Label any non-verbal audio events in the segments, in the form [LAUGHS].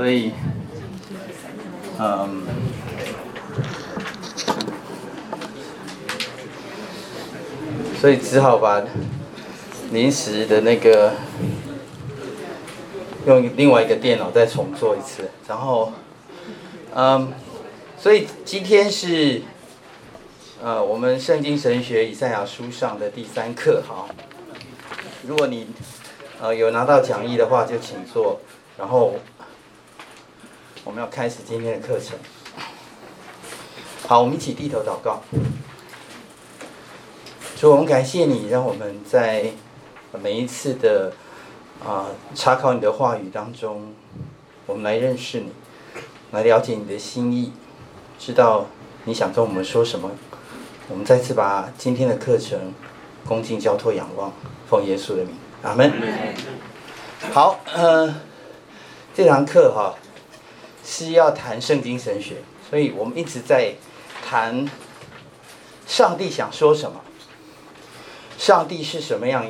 所以，嗯，所以只好把临时的那个用另外一个电脑再重做一次，然后，嗯，所以今天是呃我们圣经神学以赛亚书上的第三课，哈。如果你呃有拿到讲义的话，就请坐，然后。我们要开始今天的课程。好，我们一起低头祷告。主，我们感谢你，让我们在每一次的啊查考你的话语当中，我们来认识你，来了解你的心意，知道你想跟我们说什么。我们再次把今天的课程恭敬交托仰望，奉耶稣的名，阿门。好，呃，这堂课哈。是要谈圣经神学，所以我们一直在谈上帝想说什么，上帝是什么样，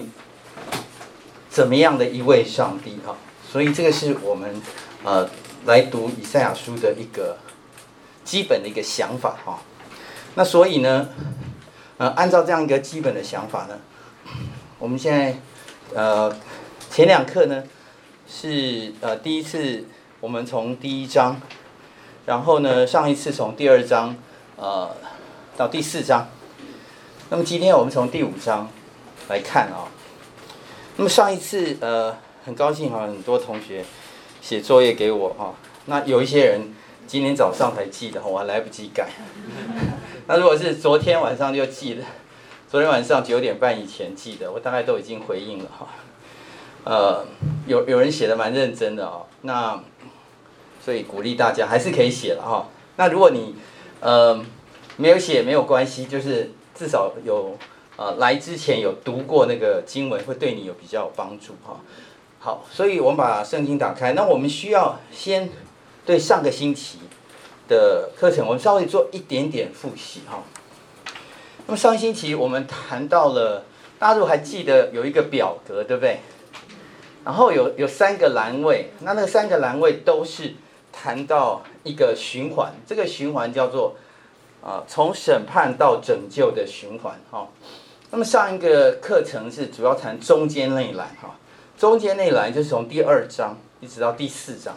怎么样的一位上帝啊？所以这个是我们呃来读以赛亚书的一个基本的一个想法哈。那所以呢，呃，按照这样一个基本的想法呢，我们现在呃前两课呢是呃第一次。我们从第一章，然后呢，上一次从第二章，呃，到第四章。那么今天我们从第五章来看啊。那么上一次呃，很高兴哈，很多同学写作业给我哈。那有一些人今天早上才寄的，我还来不及改。[LAUGHS] 那如果是昨天晚上就寄的，昨天晚上九点半以前寄的，我大概都已经回应了哈。呃，有有人写的蛮认真的哦，那。所以鼓励大家还是可以写了哈。那如果你呃没有写没有关系，就是至少有呃来之前有读过那个经文，会对你有比较有帮助哈。好，所以我们把圣经打开。那我们需要先对上个星期的课程，我们稍微做一点点复习哈。那么上星期我们谈到了，大家如果还记得有一个表格对不对？然后有有三个栏位，那那三个栏位都是。谈到一个循环，这个循环叫做啊，从审判到拯救的循环哈。那么上一个课程是主要谈中间那一栏哈，中间那一栏就是从第二章一直到第四章。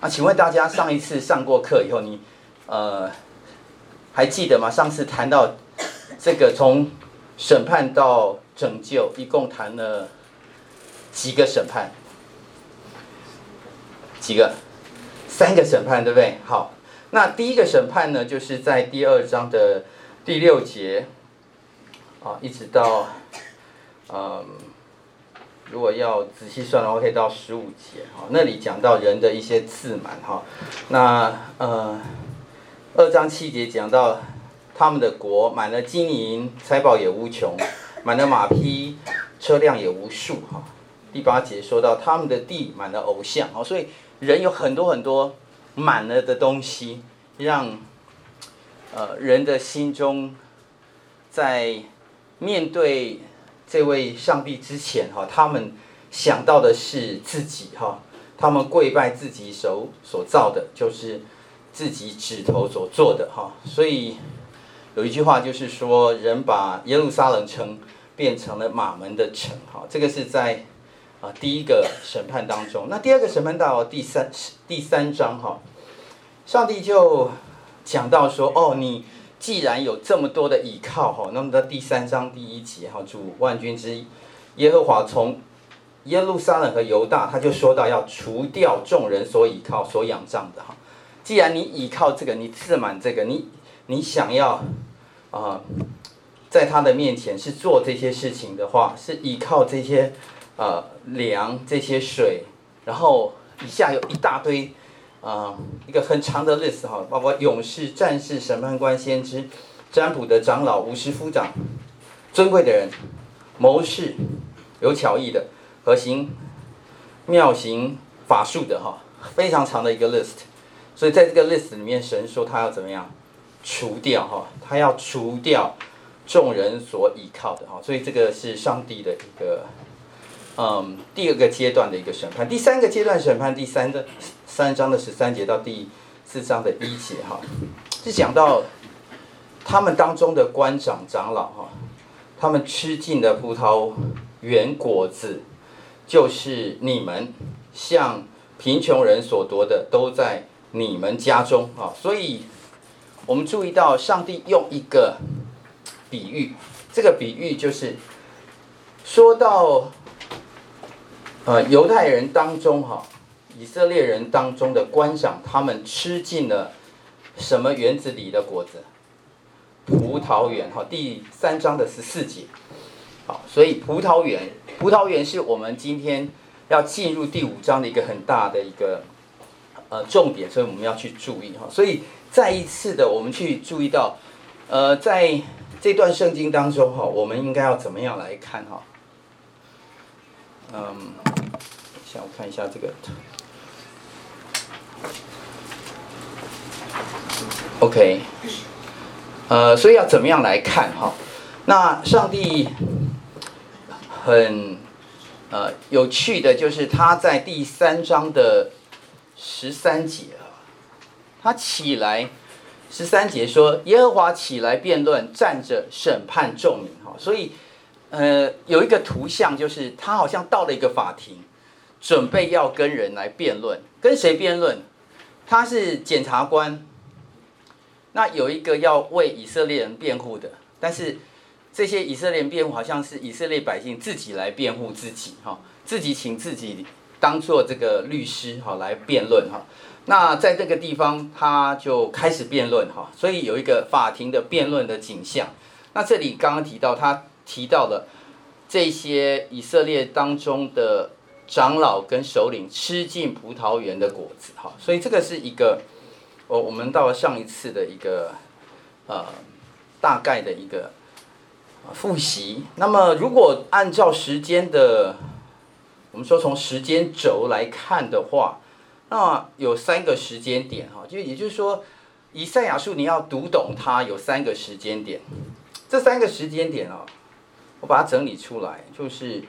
那请问大家上一次上过课以后，你呃还记得吗？上次谈到这个从审判到拯救，一共谈了几个审判？几个？三个审判对不对？好，那第一个审判呢，就是在第二章的第六节，啊，一直到，嗯，如果要仔细算的话，可以到十五节，哈，那里讲到人的一些自满，哈，那呃，二章七节讲到他们的国满了金银，财宝也无穷，满了马匹，车辆也无数，哈，第八节说到他们的地满了偶像，哈，所以。人有很多很多满了的东西，让呃人的心中，在面对这位上帝之前哈，他们想到的是自己哈，他们跪拜自己手所造的，就是自己指头所做的哈。所以有一句话就是说，人把耶路撒冷城变成了马门的城哈，这个是在。啊，第一个审判当中，那第二个审判到第三第三章哈，上帝就讲到说，哦，你既然有这么多的倚靠哈，那么在第三章第一节哈，主万军之耶和华从耶路撒冷和犹大，他就说到要除掉众人所倚靠所仰仗的哈。既然你倚靠这个，你自满这个，你你想要啊，在他的面前是做这些事情的话，是倚靠这些。呃，粮这些水，然后以下有一大堆，啊、一个很长的 list 哈，包括勇士、战士、审判官、先知、占卜的长老、五十夫长、尊贵的人、谋士、有巧艺的和行妙行法术的哈，非常长的一个 list。所以在这个 list 里面，神说他要怎么样除掉哈，他要除掉众人所倚靠的哈，所以这个是上帝的一个。嗯，第二个阶段的一个审判，第三个阶段审判，第三的三章的十三节到第四章的一节哈，是讲到他们当中的官长长老哈，他们吃尽的葡萄园果子，就是你们向贫穷人所夺的，都在你们家中啊。所以，我们注意到上帝用一个比喻，这个比喻就是说到。呃，犹太人当中哈，以色列人当中的官长，他们吃尽了什么园子里的果子？葡萄园哈，第三章的十四节。好，所以葡萄园，葡萄园是我们今天要进入第五章的一个很大的一个呃重点，所以我们要去注意哈。所以再一次的，我们去注意到，呃，在这段圣经当中哈，我们应该要怎么样来看哈？嗯，想看一下这个。OK，呃，所以要怎么样来看哈？那上帝很呃有趣的就是他在第三章的十三节啊，他起来十三节说耶和华起来辩论，站着审判众民哈，所以。呃，有一个图像，就是他好像到了一个法庭，准备要跟人来辩论，跟谁辩论？他是检察官，那有一个要为以色列人辩护的，但是这些以色列人辩护好像是以色列百姓自己来辩护自己，哈，自己请自己当做这个律师，哈，来辩论，哈。那在这个地方，他就开始辩论，哈，所以有一个法庭的辩论的景象。那这里刚刚提到他。提到了这些以色列当中的长老跟首领吃尽葡萄园的果子，哈，所以这个是一个，我我们到了上一次的一个呃大概的一个复习。那么如果按照时间的，我们说从时间轴来看的话，那有三个时间点，哈，就也就是说，以赛亚书你要读懂它有三个时间点，这三个时间点啊。我把它整理出来，就是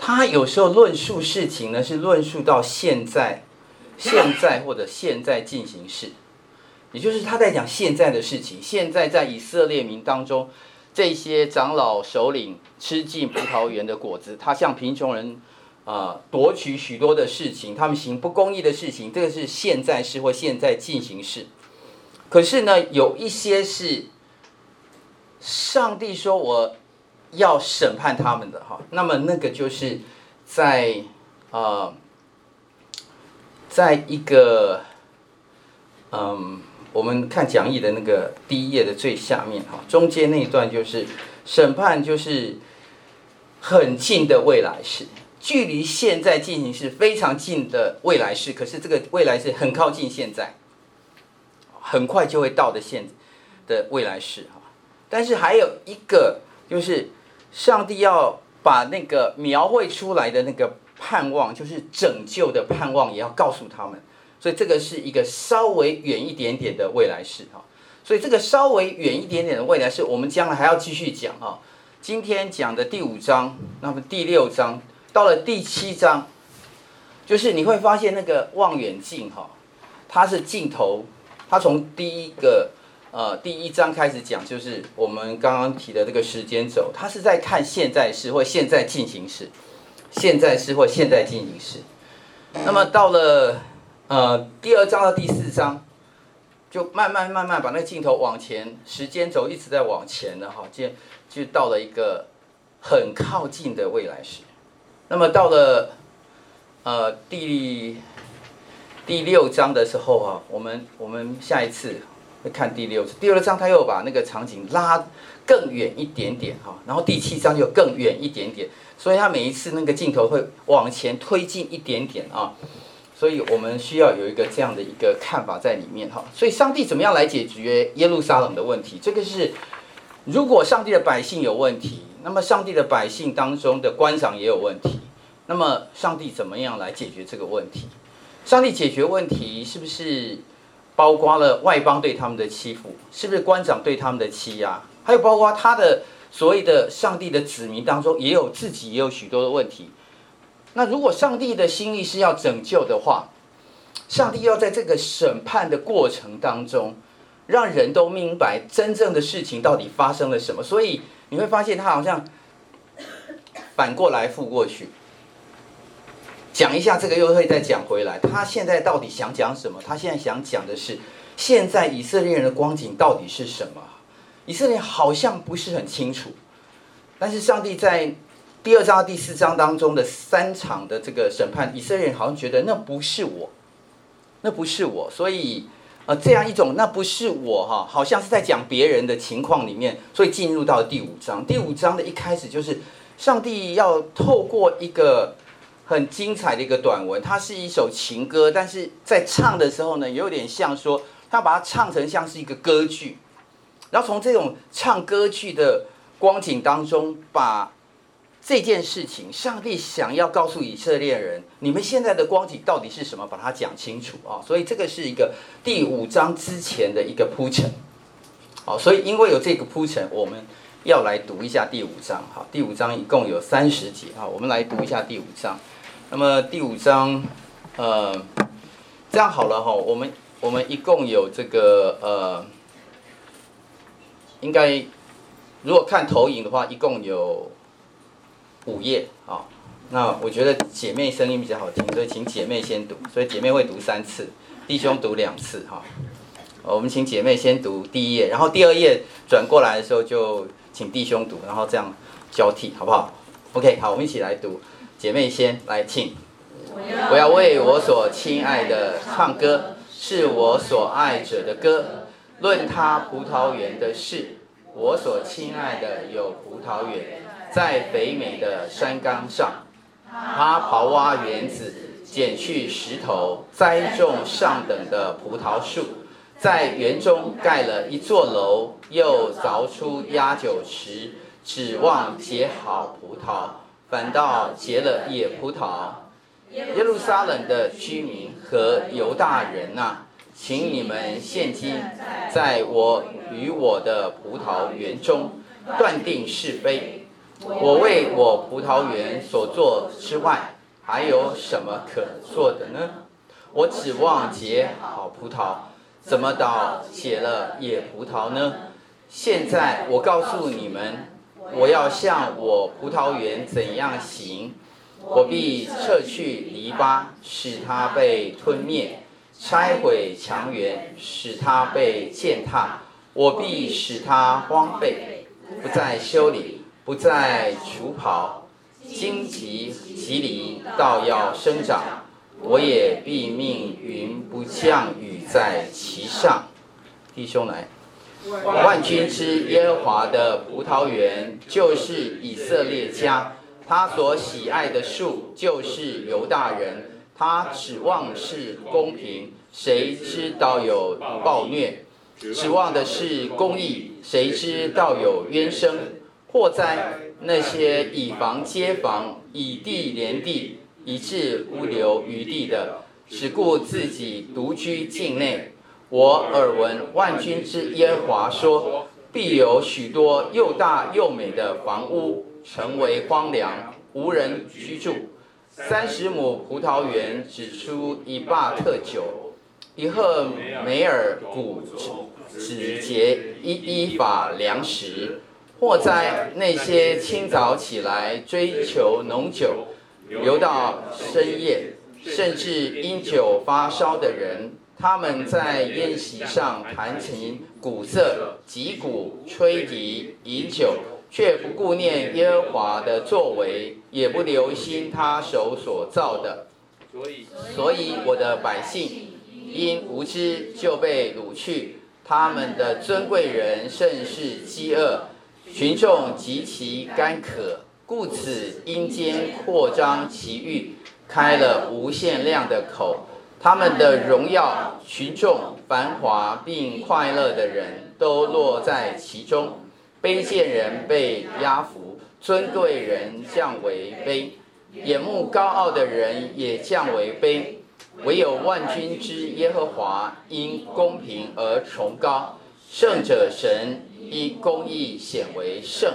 他有时候论述事情呢，是论述到现在、[LAUGHS] 现在或者现在进行式，也就是他在讲现在的事情。现在在以色列民当中，这些长老首领吃尽葡萄园的果子，他向贫穷人啊夺取许多的事情，他们行不公义的事情，这个是现在式或现在进行式。可是呢，有一些是上帝说我。要审判他们的哈，那么那个就是在呃，在一个嗯，我们看讲义的那个第一页的最下面哈，中间那一段就是审判，就是很近的未来式，距离现在进行是非常近的未来式，可是这个未来是很靠近现在，很快就会到的现的未来式哈，但是还有一个就是。上帝要把那个描绘出来的那个盼望，就是拯救的盼望，也要告诉他们。所以这个是一个稍微远一点点的未来式哈。所以这个稍微远一点点的未来式，我们将来还要继续讲哈。今天讲的第五章，那么第六章到了第七章，就是你会发现那个望远镜哈，它是镜头，它从第一个。呃，第一章开始讲，就是我们刚刚提的这个时间轴，它是在看现在式或现在进行式，现在式或现在进行式。那么到了呃第二章到第四章，就慢慢慢慢把那个镜头往前，时间轴一直在往前的哈，就就到了一个很靠近的未来时。那么到了呃第第六章的时候啊，我们我们下一次。会看第六第二章，他又把那个场景拉更远一点点哈，然后第七章就更远一点点，所以他每一次那个镜头会往前推进一点点啊，所以我们需要有一个这样的一个看法在里面哈。所以上帝怎么样来解决耶路撒冷的问题？这个是如果上帝的百姓有问题，那么上帝的百姓当中的官长也有问题，那么上帝怎么样来解决这个问题？上帝解决问题是不是？包括了外邦对他们的欺负，是不是官长对他们的欺压？还有包括他的所谓的上帝的子民当中，也有自己也有许多的问题。那如果上帝的心意是要拯救的话，上帝要在这个审判的过程当中，让人都明白真正的事情到底发生了什么。所以你会发现他好像反过来覆过去，讲一下这个又会再讲回来。他现在到底想讲什么？他现在想讲的是，现在以色列人的光景到底是什么？以色列好像不是很清楚，但是上帝在第二章、第四章当中的三场的这个审判，以色列人好像觉得那不是我，那不是我，所以呃，这样一种那不是我哈，好像是在讲别人的情况里面，所以进入到第五章。第五章的一开始就是上帝要透过一个很精彩的一个短文，它是一首情歌，但是在唱的时候呢，有点像说他把它唱成像是一个歌剧。然后从这种唱歌剧的光景当中，把这件事情，上帝想要告诉以色列人，你们现在的光景到底是什么，把它讲清楚啊！所以这个是一个第五章之前的一个铺陈。好，所以因为有这个铺陈，我们要来读一下第五章。好，第五章一共有三十节啊，我们来读一下第五章。那么第五章，呃，这样好了哈，我们我们一共有这个呃。应该，如果看投影的话，一共有五页啊。那我觉得姐妹声音比较好听，所以请姐妹先读。所以姐妹会读三次，弟兄读两次哈。我们请姐妹先读第一页，然后第二页转过来的时候就请弟兄读，然后这样交替，好不好？OK，好，我们一起来读。姐妹先来，请。我要为我所亲爱的唱歌，是我所爱者的歌。论他葡萄园的事，我所亲爱的有葡萄园，在肥美的山岗上，他刨挖园子，捡去石头，栽种上等的葡萄树，在园中盖了一座楼，又凿出压酒池，指望结好葡萄，反倒结了野葡萄。耶路撒冷的居民和犹大人呐、请你们现今在我与我的葡萄园中断定是非。我为我葡萄园所做之外，还有什么可做的呢？我指望结好葡萄，怎么倒结了野葡萄呢？现在我告诉你们，我要向我葡萄园怎样行，我必撤去篱笆，使它被吞灭。拆毁墙垣，使它被践踏；我必使它荒废，不再修理，不再除刨。荆棘蒺藜倒要生长，我也必命云不降雨在其上。弟兄来，万军之耶和华的葡萄园就是以色列家，他所喜爱的树就是犹大人。他指望是公平，谁知道有暴虐；指望的是公义，谁知道有冤声。祸灾，那些以房接房，以地连地，以致无留余地的，只顾自己独居境内。我耳闻万军之耶和华说，必有许多又大又美的房屋，成为荒凉，无人居住。三十亩葡萄园只出一霸特酒，一赫梅尔谷只结一伊法粮食。祸哉，那些清早起来追求浓酒，留到深夜，甚至因酒发烧的人，他们在宴席上弹琴、鼓瑟、击鼓、吹笛、饮酒。却不顾念耶和华的作为，也不留心他手所造的，所以我的百姓因无知就被掳去，他们的尊贵人甚是饥饿，群众极其干渴，故此阴间扩张其域，开了无限量的口，他们的荣耀、群众、繁华并快乐的人都落在其中。卑贱人被压服，尊贵人降为卑，眼目高傲的人也降为卑，唯有万军之耶和华因公平而崇高，圣者神因公义显为圣。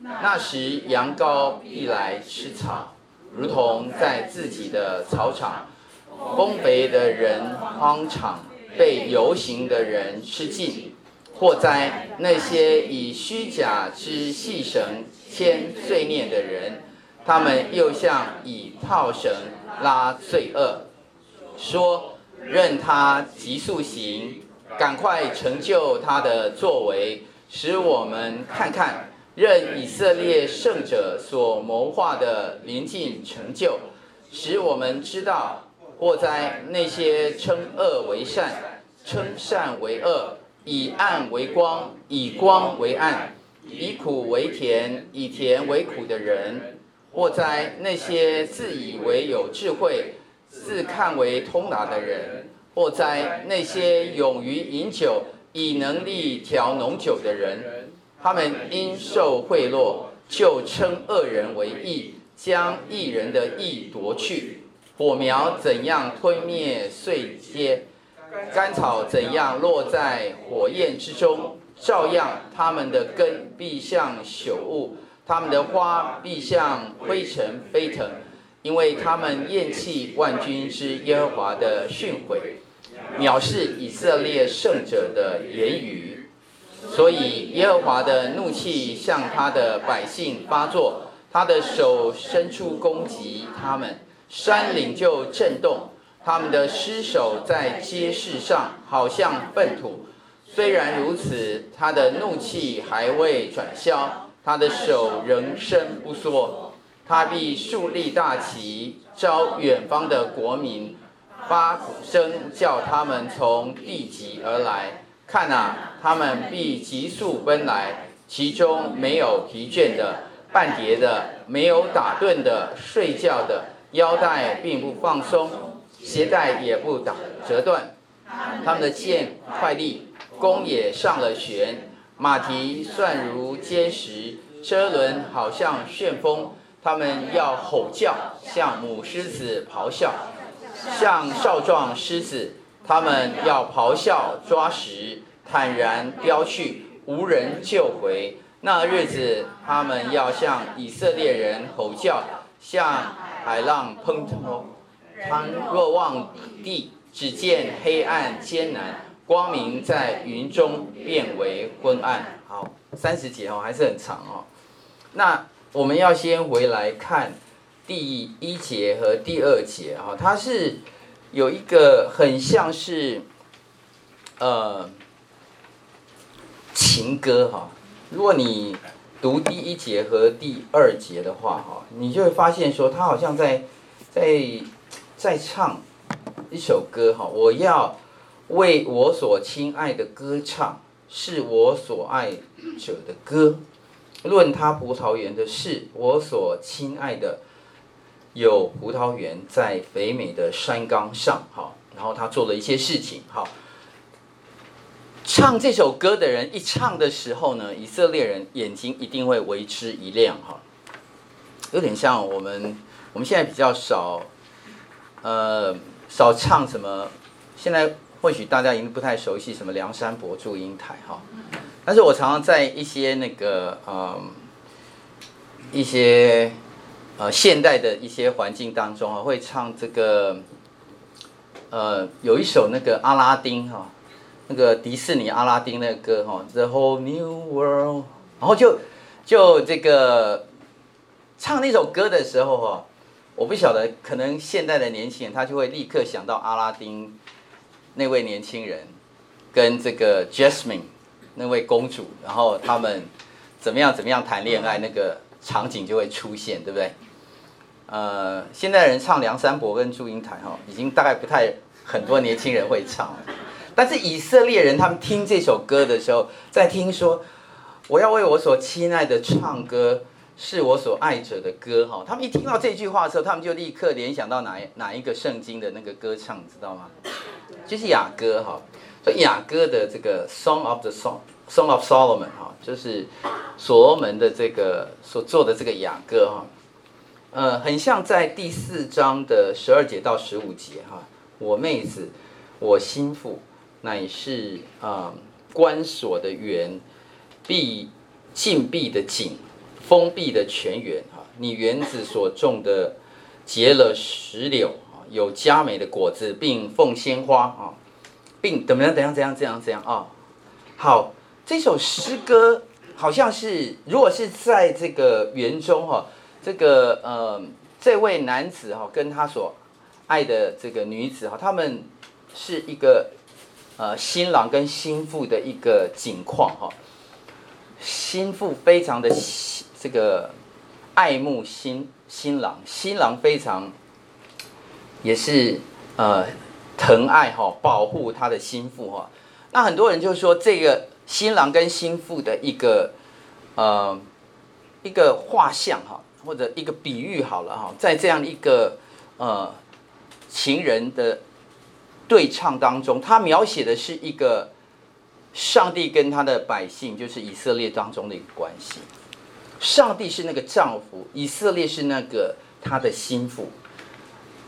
那时羊羔必来吃草，如同在自己的草场，丰肥的人荒场被游行的人吃尽。祸哉那些以虚假之细绳牵罪孽的人，他们又像以套绳拉罪恶，说：任他急速行，赶快成就他的作为，使我们看看。任以色列圣者所谋划的临近成就，使我们知道。或在那些称恶为善，称善为恶。以暗为光，以光为暗，以苦为甜，以甜为苦的人，或在那些自以为有智慧、自看为通达的人，或在那些勇于饮酒、以能力调浓酒的人，他们因受贿赂，就称恶人为义，将义人的义夺去。火苗怎样吞灭碎秸？干草怎样落在火焰之中，照样他们的根必像朽物，他们的花必像灰尘飞腾，因为他们厌弃万军之耶和华的训诲，藐视以色列圣者的言语，所以耶和华的怒气向他的百姓发作，他的手伸出攻击他们，山岭就震动。他们的尸首在街市上，好像粪土。虽然如此，他的怒气还未转消，他的手仍伸不缩。他必竖立大旗，招远方的国民，发鼓声，叫他们从地极而来。看啊，他们必急速奔来，其中没有疲倦的、半叠的、没有打盹的、睡觉的，腰带并不放松。鞋带也不打折断，他们的箭快利，弓也上了弦，马蹄算如坚石，车轮好像旋风。他们要吼叫，像母狮子咆哮，像少壮狮子。他们要咆哮抓食，坦然飙去，无人救回。那日子，他们要向以色列人吼叫，像海浪砰砰。倘若望地，只见黑暗艰难，光明在云中变为昏暗。好，三十节哦，还是很长哦。那我们要先回来看第一节和第二节哈，它是有一个很像是呃情歌哈。如果你读第一节和第二节的话哈，你就会发现说，他好像在在。在唱一首歌哈，我要为我所亲爱的歌唱，是我所爱者的歌。论他葡萄园的事，我所亲爱的有葡萄园在肥美的山冈上哈。然后他做了一些事情哈。唱这首歌的人一唱的时候呢，以色列人眼睛一定会为之一亮哈。有点像我们我们现在比较少。呃，少唱什么？现在或许大家已经不太熟悉什么梁山伯祝英台哈，但是我常常在一些那个呃一些呃现代的一些环境当中啊，会唱这个呃有一首那个阿拉丁哈，那个迪士尼阿拉丁那个歌哈，The Whole New World，然后就就这个唱那首歌的时候哈。我不晓得，可能现在的年轻人他就会立刻想到阿拉丁那位年轻人，跟这个 Jasmine 那位公主，然后他们怎么样怎么样谈恋爱，那个场景就会出现，对不对？呃，现在人唱梁山伯跟祝英台哈，已经大概不太很多年轻人会唱了，但是以色列人他们听这首歌的时候，在听说我要为我所亲爱的唱歌。是我所爱者的歌哈，他们一听到这句话的时候，他们就立刻联想到哪哪一个圣经的那个歌唱，知道吗？就是雅歌哈。所以雅歌的这个 Song of the Song Song of Solomon 哈，就是所罗门的这个所做的这个雅歌哈，呃，很像在第四章的十二节到十五节哈。我妹子，我心腹，乃是啊关锁的园，闭禁闭的井。封闭的泉源啊，你园子所种的结了石榴啊，有佳美的果子，并奉鲜花啊，并怎么样？怎样？怎样？怎样？怎样啊？好，这首诗歌好像是，如果是在这个园中哈，这个呃，这位男子哈，跟他所爱的这个女子哈，他们是一个呃新郎跟新妇的一个景况哈。新妇非常的这个爱慕新新郎，新郎非常也是呃疼爱哈，保护他的心腹哈。那很多人就说，这个新郎跟新妇的一个呃一个画像哈，或者一个比喻好了哈，在这样一个呃情人的对唱当中，他描写的是一个。上帝跟他的百姓，就是以色列当中的一个关系。上帝是那个丈夫，以色列是那个他的心腹。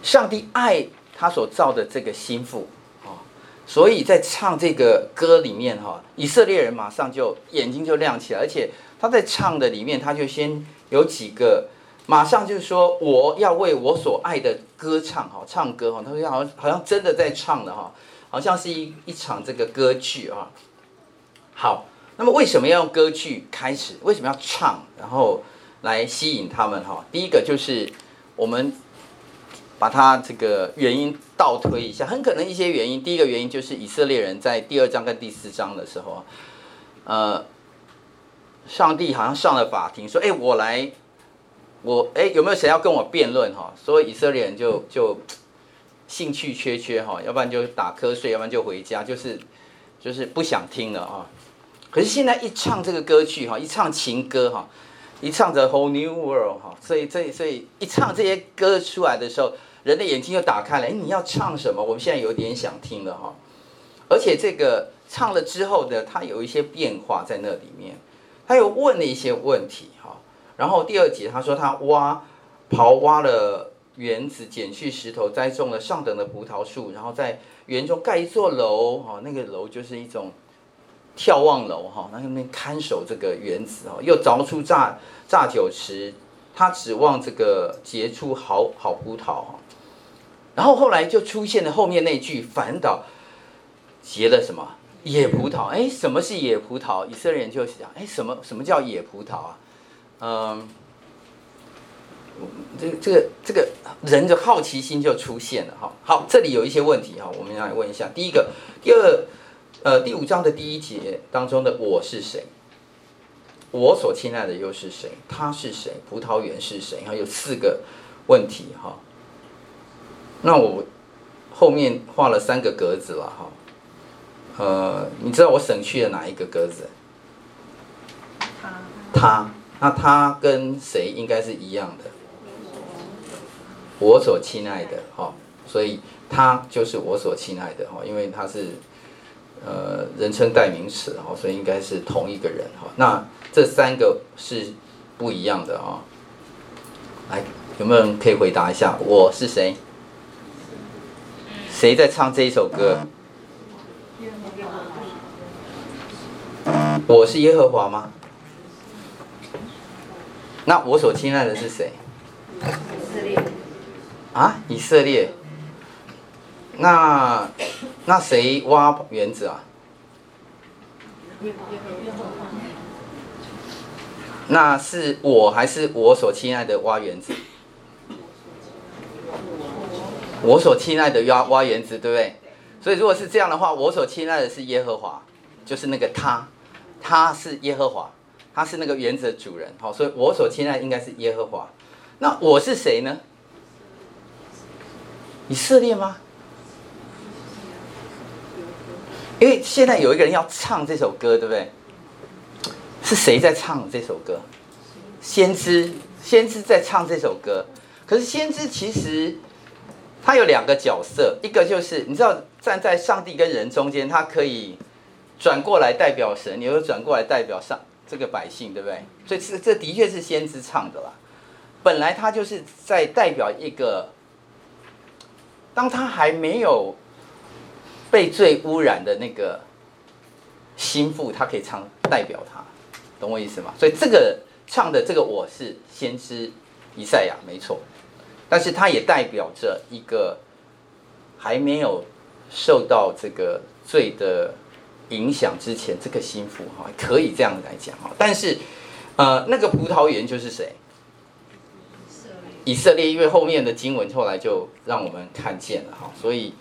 上帝爱他所造的这个心腹啊，所以在唱这个歌里面哈，以色列人马上就眼睛就亮起来，而且他在唱的里面，他就先有几个，马上就是说我要为我所爱的歌唱哈，唱歌哈，他说好像好像真的在唱的哈，好像是一一场这个歌剧啊。好，那么为什么要用歌剧开始？为什么要唱，然后来吸引他们？哈，第一个就是我们把它这个原因倒推一下，很可能一些原因。第一个原因就是以色列人在第二章跟第四章的时候，呃，上帝好像上了法庭，说：“哎，我来，我哎，有没有谁要跟我辩论？”哈，所以以色列人就就兴趣缺缺哈，要不然就打瞌睡，要不然就回家，就是就是不想听了啊。可是现在一唱这个歌曲哈，一唱情歌哈，一唱着 Whole New World 哈，所以这所以一唱这些歌出来的时候，人的眼睛就打开了。哎，你要唱什么？我们现在有点想听了哈。而且这个唱了之后呢，它有一些变化在那里面。他有问了一些问题哈。然后第二节他说他挖刨挖了园子，捡去石头，栽种了上等的葡萄树，然后在园中盖一座楼哈。那个楼就是一种。眺望楼哈，那边看守这个园子哦，又凿出榨榨酒池，他指望这个结出好好葡萄哈。然后后来就出现了后面那句，反倒结了什么野葡萄？哎，什么是野葡萄？以色列人就想，哎，什么什么叫野葡萄啊？嗯，这个这个这个人的好奇心就出现了哈。好，这里有一些问题哈，我们来问一下。第一个，第二。呃，第五章的第一节当中的我是谁？我所亲爱的又是谁？他是谁？葡萄园是谁？哈，有四个问题哈。那我后面画了三个格子了哈。呃，你知道我省去了哪一个格子？他。他，那他跟谁应该是一样的？我所亲爱的哈，所以他就是我所亲爱的哈，因为他是。呃，人称代名词哈，所以应该是同一个人哈。那这三个是不一样的啊。来，有没有人可以回答一下？我是谁？谁在唱这一首歌？我是耶和华吗？那我所亲爱的是谁？以色列。啊，以色列。那。那谁挖园子啊？那是我还是我所亲爱的挖园子？我所亲爱的挖挖园子，对不对？所以如果是这样的话，我所亲爱的是耶和华，就是那个他，他是耶和华，他是那个原则主人。好，所以我所亲爱的应该是耶和华。那我是谁呢？以色列吗？因为现在有一个人要唱这首歌，对不对？是谁在唱这首歌？先知，先知在唱这首歌。可是先知其实他有两个角色，一个就是你知道站在上帝跟人中间，他可以转过来代表神，也会转过来代表上这个百姓，对不对？所以这这的确是先知唱的啦。本来他就是在代表一个，当他还没有。被罪污染的那个心腹，他可以唱代表他，懂我意思吗？所以这个唱的这个我是先知以赛亚，没错。但是他也代表着一个还没有受到这个罪的影响之前，这个心腹哈，可以这样来讲哈。但是，呃，那个葡萄园就是谁？以色列，因为后面的经文后来就让我们看见了哈，所以，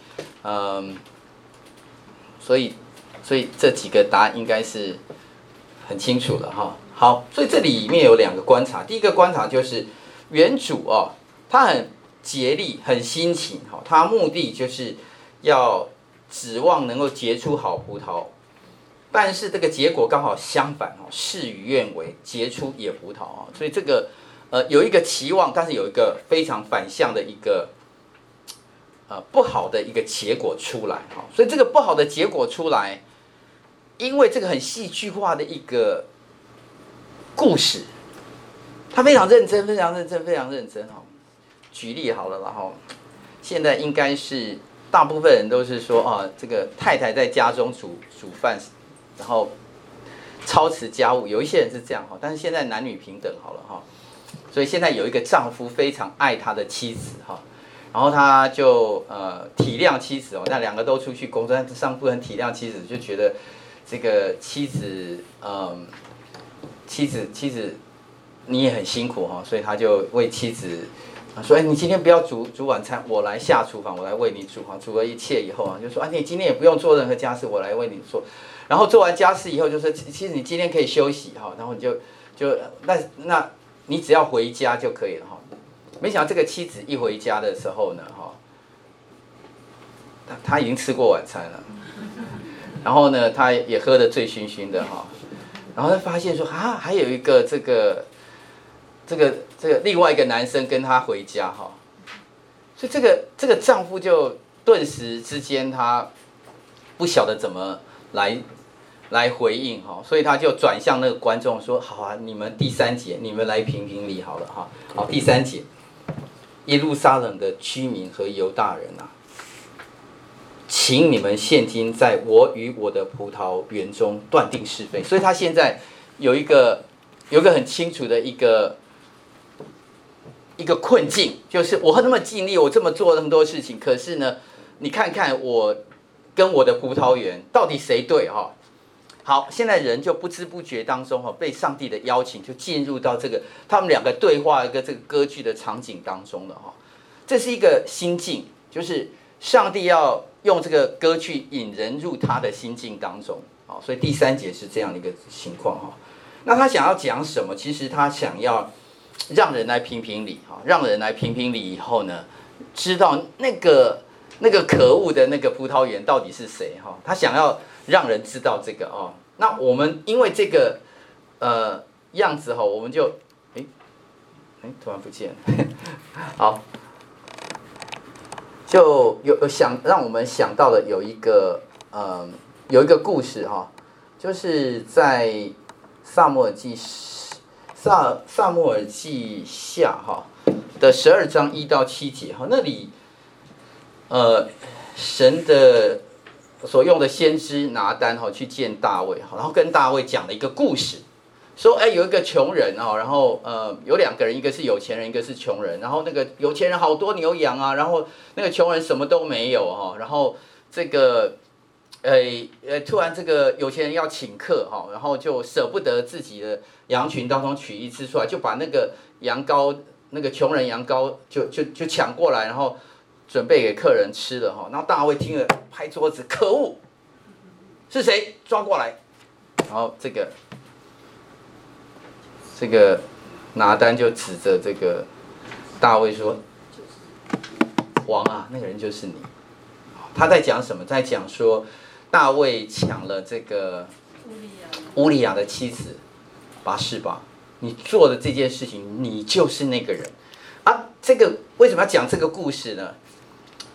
嗯，所以，所以这几个答案应该是很清楚了哈。好，所以这里面有两个观察，第一个观察就是原主哦，他很竭力、很辛勤哈，他目的就是要指望能够结出好葡萄，但是这个结果刚好相反哦，事与愿违，结出野葡萄啊，所以这个。呃，有一个期望，但是有一个非常反向的一个，呃，不好的一个结果出来哈，所以这个不好的结果出来，因为这个很戏剧化的一个故事，他非常认真，非常认真，非常认真哈。举例好了，然后现在应该是大部分人都是说啊，这个太太在家中煮煮饭，然后操持家务，有一些人是这样哈，但是现在男女平等好了哈。所以现在有一个丈夫非常爱他的妻子哈，然后他就呃体谅妻子哦，那两个都出去工作，但是丈夫很体谅妻子，就觉得这个妻子嗯，妻子妻子你也很辛苦哈，所以他就为妻子说，哎，你今天不要煮煮晚餐，我来下厨房，我来为你煮哈，煮了一切以后啊，就说啊，你今天也不用做任何家事，我来为你做，然后做完家事以后就说，其实你今天可以休息哈，然后你就就那那。你只要回家就可以了哈，没想到这个妻子一回家的时候呢，哈，他他已经吃过晚餐了，[LAUGHS] 然后呢，他也喝得醉醺醺的哈，然后他发现说啊，还有一个这个这个这个另外一个男生跟他回家哈，所以这个这个丈夫就顿时之间他不晓得怎么来。来回应哈，所以他就转向那个观众说：“好啊，你们第三节，你们来评评理好了哈。好，第三节，耶路撒冷的居民和犹大人啊，请你们现今在我与我的葡萄园中断定是非。所以他现在有一个有一个很清楚的一个一个困境，就是我那么尽力，我这么做那么多事情，可是呢，你看看我跟我的葡萄园到底谁对哈？”好，现在人就不知不觉当中哈，被上帝的邀请就进入到这个他们两个对话一个这个歌剧的场景当中了哈。这是一个心境，就是上帝要用这个歌剧引人入他的心境当中。好，所以第三节是这样的一个情况哈。那他想要讲什么？其实他想要让人来评评理哈，让人来评评理以后呢，知道那个那个可恶的那个葡萄园到底是谁哈。他想要。让人知道这个哦，那我们因为这个呃样子哈，我们就哎哎突然不见了，[LAUGHS] 好，就有有想让我们想到了有一个呃有一个故事哈，就是在撒摩尔记撒撒摩尔记下哈的十二章一到七节哈，那里呃神的。所用的先知拿单哈去见大卫，然后跟大卫讲了一个故事，说哎有一个穷人哦，然后呃有两个人，一个是有钱人，一个是穷人，然后那个有钱人好多牛羊啊，然后那个穷人什么都没有哈，然后这个哎呃突然这个有钱人要请客哈，然后就舍不得自己的羊群当中取一只出来，就把那个羊羔那个穷人羊羔就就就抢过来，然后。准备给客人吃的哈，然后大卫听了拍桌子，可恶，是谁抓过来？然后这个这个拿单就指着这个大卫说：“王啊，那个人就是你。”他在讲什么？在讲说大卫抢了这个乌利亚的妻子拔示巴，你做的这件事情，你就是那个人啊！这个为什么要讲这个故事呢？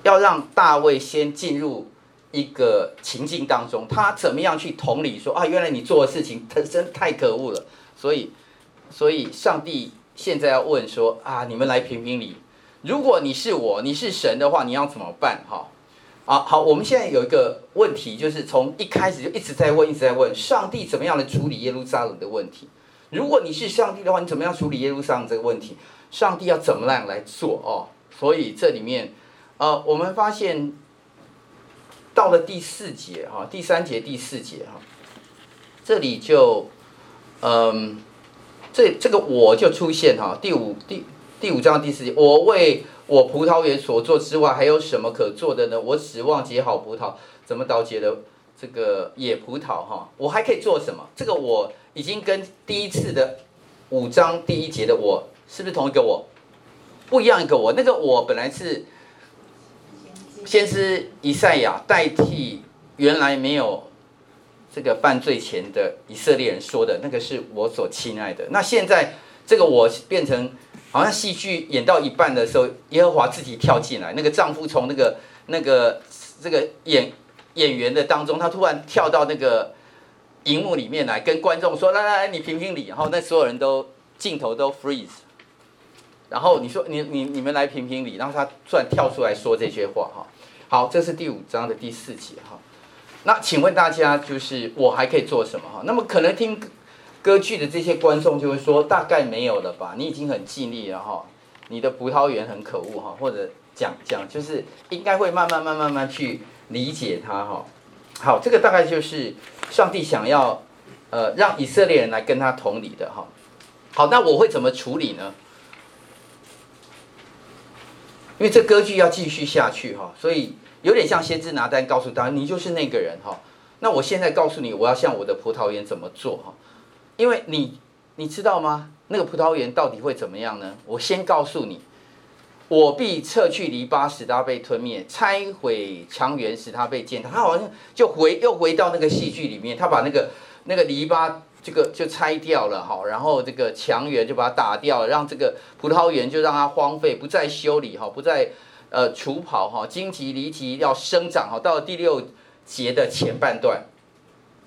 要让大卫先进入一个情境当中，他怎么样去同理说啊？原来你做的事情，他真太可恶了。所以，所以上帝现在要问说啊，你们来评评理。如果你是我，你是神的话，你要怎么办？哈，啊，好，我们现在有一个问题，就是从一开始就一直在问，一直在问上帝怎么样来处理耶路撒冷的问题。如果你是上帝的话，你怎么样处理耶路撒冷这个问题？上帝要怎么样来做？哦。所以这里面，呃，我们发现到了第四节哈，第三节、第四节哈，这里就，嗯，这这个我就出现哈，第五第第五章第四节，我为我葡萄园所做之外，还有什么可做的呢？我指望结好葡萄，怎么倒结的这个野葡萄哈？我还可以做什么？这个我已经跟第一次的五章第一节的我是不是同一个我？不一样一个我，那个我本来是先知以赛亚代替原来没有这个犯罪前的以色列人说的那个是我所亲爱的。那现在这个我变成好像戏剧演到一半的时候，耶和华自己跳进来，那个丈夫从那个那个这个演演员的当中，他突然跳到那个荧幕里面来，跟观众说：“来来来，你评评理。”然后那所有人都镜头都 freeze。然后你说你你你们来评评理，然后他突然跳出来说这些话哈，好，这是第五章的第四节哈。那请问大家，就是我还可以做什么哈？那么可能听歌剧的这些观众就会说，大概没有了吧？你已经很尽力了哈，你的葡萄园很可恶哈，或者讲讲就是应该会慢慢慢慢慢去理解它哈。好，这个大概就是上帝想要呃让以色列人来跟他同理的哈。好，那我会怎么处理呢？因为这歌剧要继续下去哈，所以有点像先知拿单告诉大家，你就是那个人哈。那我现在告诉你，我要向我的葡萄园怎么做哈？因为你你知道吗？那个葡萄园到底会怎么样呢？我先告诉你，我必撤去篱笆，使它被吞灭；拆毁墙垣，使它被践踏。他好像就回又回到那个戏剧里面，他把那个那个篱笆。这个就拆掉了哈，然后这个墙垣就把它打掉了，让这个葡萄园就让它荒废，不再修理哈，不再呃除跑哈，荆棘离奇要生长哈。到了第六节的前半段，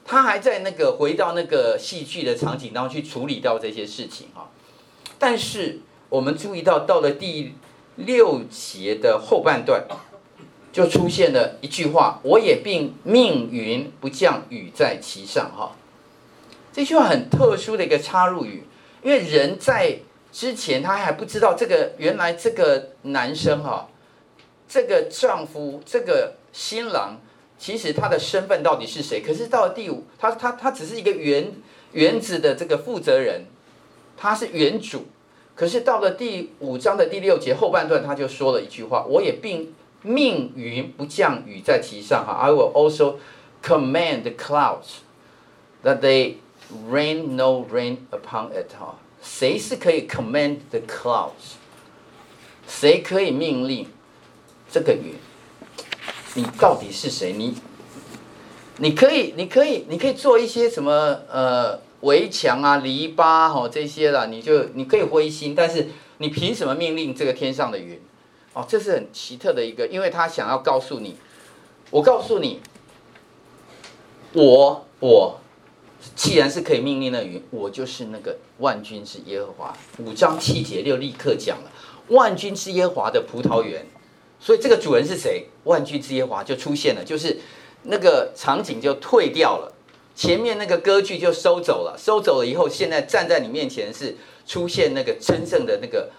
他还在那个回到那个戏剧的场景当中去处理掉这些事情哈。但是我们注意到，到了第六节的后半段，就出现了一句话：“我也并命云不降雨在其上哈。”这句话很特殊的一个插入语，因为人在之前他还不知道这个原来这个男生哈，这个丈夫这个新郎，其实他的身份到底是谁？可是到了第五，他他他只是一个园园子的这个负责人，他是园主。可是到了第五章的第六节后半段，他就说了一句话：“我也并命云不降雨在其上哈，I will also command the clouds that they。” Rain no rain upon it 哈，谁是可以 command the clouds？谁可以命令这个云？你到底是谁？你你可以你可以你可以做一些什么呃围墙啊篱笆哈这些啦，你就你可以灰心，但是你凭什么命令这个天上的云？哦，这是很奇特的一个，因为他想要告诉你，我告诉你，我我。既然是可以命令的云，我就是那个万军之耶和华。五章七节六立刻讲了万军之耶和华的葡萄园，所以这个主人是谁？万军之耶华就出现了，就是那个场景就退掉了，前面那个歌剧就收走了，收走了以后，现在站在你面前是出现那个真正的那个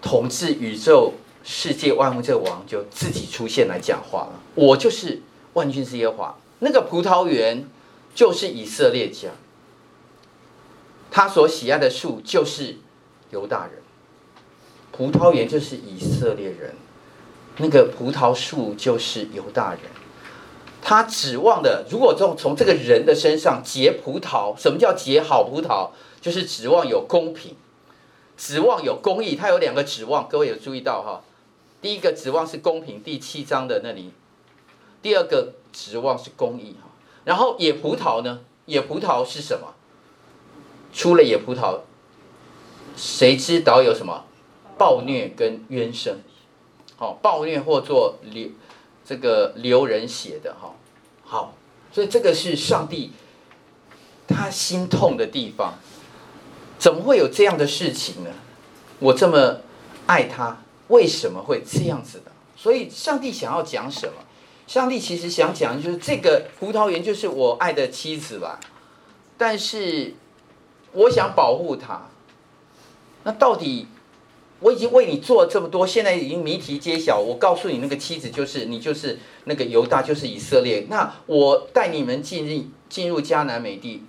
统治宇宙世界万物这王，就自己出现来讲话了。我就是万军之耶华，那个葡萄园。就是以色列家，他所喜爱的树就是犹大人，葡萄园就是以色列人，那个葡萄树就是犹大人，他指望的，如果从从这个人的身上结葡萄，什么叫结好葡萄？就是指望有公平，指望有公义。他有两个指望，各位有注意到哈？第一个指望是公平，第七章的那里；第二个指望是公义哈。然后野葡萄呢？野葡萄是什么？出了野葡萄，谁知道有什么暴虐跟冤声？好，暴虐或做流这个流人血的哈。好，所以这个是上帝他心痛的地方。怎么会有这样的事情呢？我这么爱他，为什么会这样子的？所以上帝想要讲什么？上帝其实想讲，就是这个葡萄园就是我爱的妻子吧，但是我想保护她。那到底我已经为你做了这么多，现在已经谜题揭晓。我告诉你，那个妻子就是你，就是那个犹大，就是以色列。那我带你们进入进入迦南美地，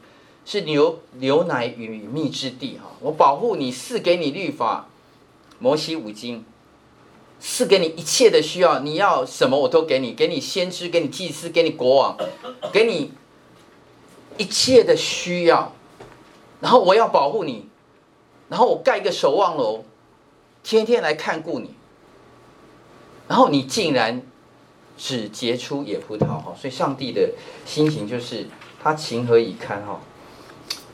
是牛牛奶与蜜之地哈。我保护你，赐给你律法，摩西五经，赐给你一切的需要。你要什么我都给你，给你先知，给你祭司，给你国王，给你一切的需要。然后我要保护你，然后我盖一个守望楼。天天来看顾你，然后你竟然只结出野葡萄哈，所以上帝的心情就是他情何以堪哈。